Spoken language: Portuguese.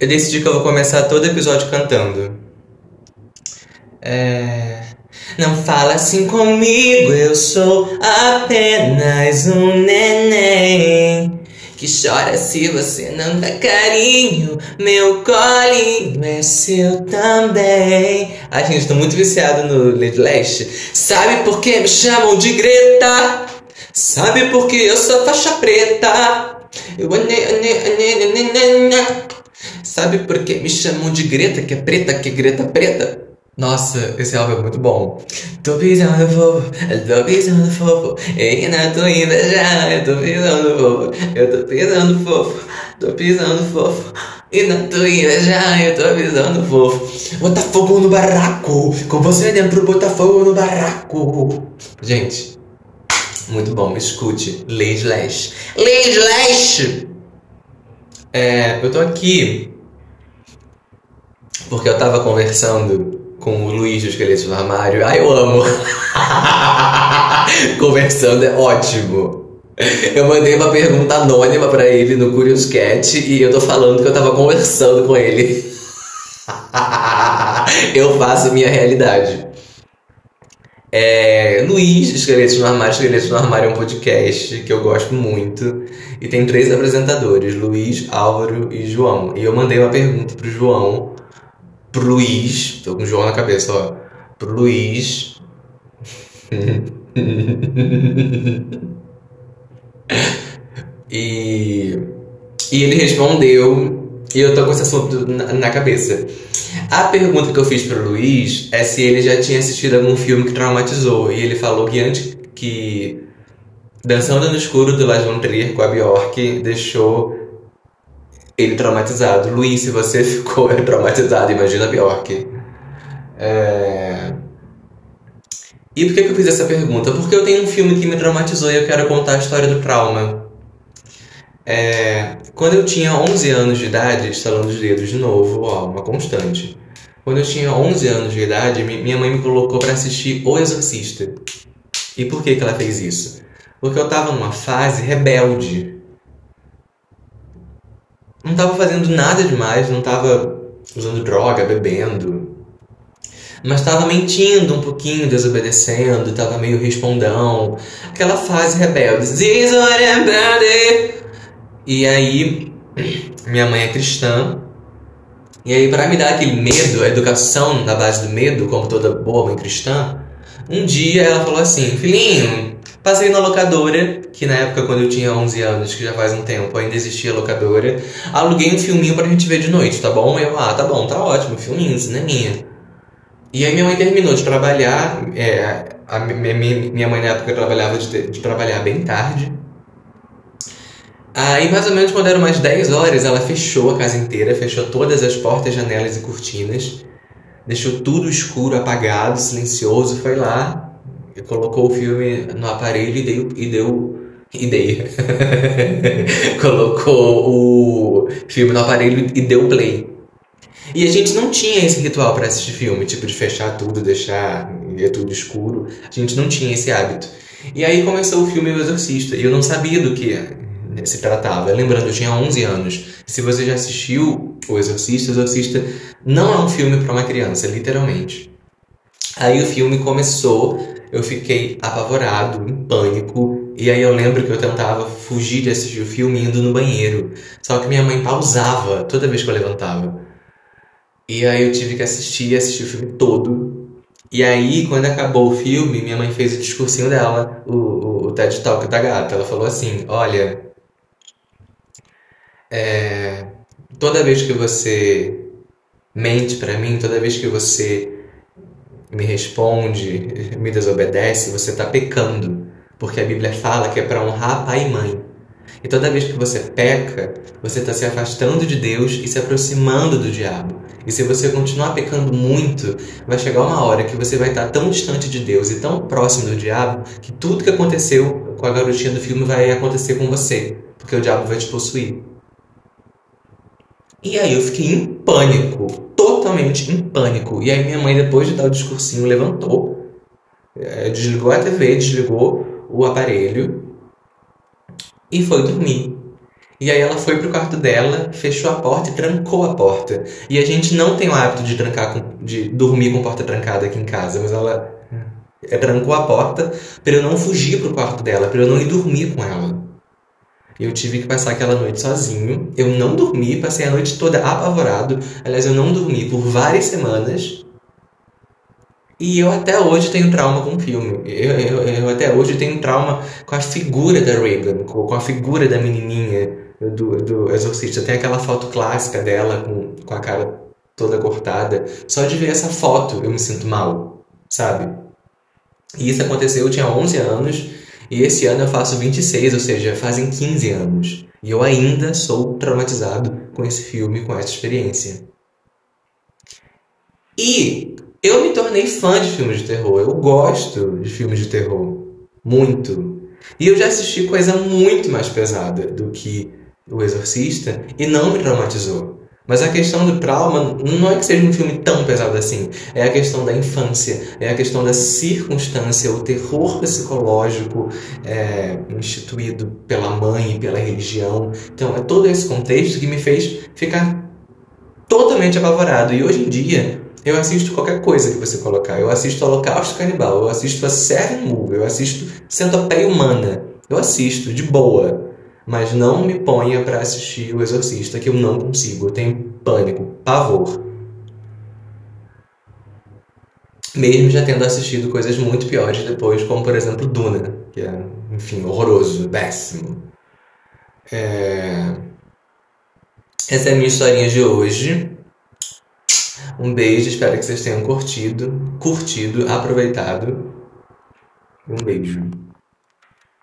eu decidi que eu vou começar todo episódio cantando. É. Não fala assim comigo, eu sou apenas um neném que chora se você não dá carinho. Meu colinho é seu também. Ai, gente, tô muito viciado no Lady Leste. Sabe por que me chamam de Greta? Sabe por que eu sou faixa preta? Eu Sabe por que me chamam de Greta, que é preta, que é Greta preta? Nossa, esse álbum é muito bom. Tô pisando fofo, tô pisando fofo, e na tua inveja, eu tô pisando fofo, eu tô pisando fofo, tô pisando fofo, e na tua inveja, eu tô pisando fofo. Botar fogo no barraco, com você dentro, botar fogo no barraco. Gente, muito bom, escute. Lady Lash. Lady Lash! É, eu tô aqui porque eu tava conversando com o Luiz do Esqueleto no Armário. Ai, eu amo! Conversando é ótimo. Eu mandei uma pergunta anônima para ele no Curious Cat e eu tô falando que eu tava conversando com ele. eu faço minha realidade. É, Luiz, Esqueletos no Armário. Esqueletos no Armário é um podcast que eu gosto muito. E tem três apresentadores: Luiz, Álvaro e João. E eu mandei uma pergunta pro João pro Luiz, tô com o João na cabeça, ó. Pro Luiz. e, e ele respondeu, e eu tô com esse assunto na, na cabeça. A pergunta que eu fiz pro Luiz é se ele já tinha assistido algum filme que traumatizou. E ele falou que antes que Dançando no Escuro do Lars von Trier com a Bjork deixou ele traumatizado. Luiz, se você ficou traumatizado, imagina a Bjork. É... E por que, que eu fiz essa pergunta? Porque eu tenho um filme que me traumatizou e eu quero contar a história do trauma. É... Quando eu tinha 11 anos de idade, estalando os dedos de novo, ó, uma constante. Quando eu tinha 11 anos de idade, minha mãe me colocou para assistir O Exorcista. E por que, que ela fez isso? Porque eu tava numa fase rebelde não tava fazendo nada demais, não tava usando droga, bebendo. Mas tava mentindo um pouquinho, desobedecendo, tava meio respondão. Aquela fase rebelde. E aí, minha mãe é cristã. E aí, para me dar aquele medo, a educação na base do medo, como toda boa mãe cristã, um dia ela falou assim: Filhinho, Passei na locadora, que na época, quando eu tinha 11 anos, que já faz um tempo, ainda existia locadora. Aluguei um filminho pra gente ver de noite, tá bom? Eu, ah, tá bom, tá ótimo, filminho, cineminha. E aí minha mãe terminou de trabalhar, é, a minha, minha mãe na época trabalhava de, de trabalhar bem tarde. Aí, mais ou menos quando eram umas 10 horas, ela fechou a casa inteira, fechou todas as portas, janelas e cortinas, deixou tudo escuro, apagado, silencioso, foi lá, colocou o filme no aparelho e deu. E deu ideia. colocou o filme no aparelho e deu play. E a gente não tinha esse ritual para assistir filme, tipo de fechar tudo, deixar tudo escuro. A gente não tinha esse hábito. E aí começou o filme O Exorcista, e eu não sabia do que se tratava. Lembrando, eu tinha 11 anos. Se você já assistiu O Exorcista, O Exorcista não é um filme para uma criança, literalmente. Aí o filme começou eu fiquei apavorado, em pânico. E aí eu lembro que eu tentava fugir de assistir o filme indo no banheiro. Só que minha mãe pausava toda vez que eu levantava. E aí eu tive que assistir, assistir o filme todo. E aí, quando acabou o filme, minha mãe fez o discursinho dela, o, o, o TED Talk da gata. Ela falou assim: Olha, é, toda vez que você mente para mim, toda vez que você me responde, me desobedece, você está pecando. Porque a Bíblia fala que é para honrar pai e mãe. E toda vez que você peca, você está se afastando de Deus e se aproximando do diabo. E se você continuar pecando muito, vai chegar uma hora que você vai estar tão distante de Deus e tão próximo do diabo que tudo que aconteceu com a garotinha do filme vai acontecer com você, porque o diabo vai te possuir. E aí eu fiquei em pânico, totalmente em pânico. E aí minha mãe, depois de dar o discursinho, levantou, é, desligou a TV, desligou o aparelho e foi dormir. E aí ela foi pro quarto dela, fechou a porta e trancou a porta. E a gente não tem o hábito de trancar com, de dormir com porta trancada aqui em casa, mas ela é, trancou a porta para eu não fugir pro quarto dela, para eu não ir dormir com ela. Eu tive que passar aquela noite sozinho. Eu não dormi, passei a noite toda apavorado. Aliás, eu não dormi por várias semanas. E eu até hoje tenho trauma com o filme. Eu, eu, eu até hoje tenho trauma com a figura da Reagan, com a figura da menininha do, do Exorcista. Tem aquela foto clássica dela com, com a cara toda cortada. Só de ver essa foto eu me sinto mal, sabe? E isso aconteceu, eu tinha 11 anos. E esse ano eu faço 26, ou seja, fazem 15 anos. E eu ainda sou traumatizado com esse filme, com essa experiência. E eu me tornei fã de filmes de terror. Eu gosto de filmes de terror. Muito. E eu já assisti coisa muito mais pesada do que O Exorcista e não me traumatizou. Mas a questão do trauma não é que seja um filme tão pesado assim. É a questão da infância, é a questão da circunstância, o terror psicológico é, instituído pela mãe e pela religião. Então é todo esse contexto que me fez ficar totalmente apavorado. E hoje em dia eu assisto qualquer coisa que você colocar. Eu assisto Holocausto Canibal, eu assisto a série Move, eu assisto Centopeia Humana. Eu assisto de boa. Mas não me ponha para assistir O Exorcista, que eu não consigo. Eu tenho pânico, pavor. Mesmo já tendo assistido coisas muito piores depois, como por exemplo Duna, que é, enfim, horroroso, péssimo. É... Essa é a minha historinha de hoje. Um beijo, espero que vocês tenham curtido, curtido, aproveitado. Um beijo.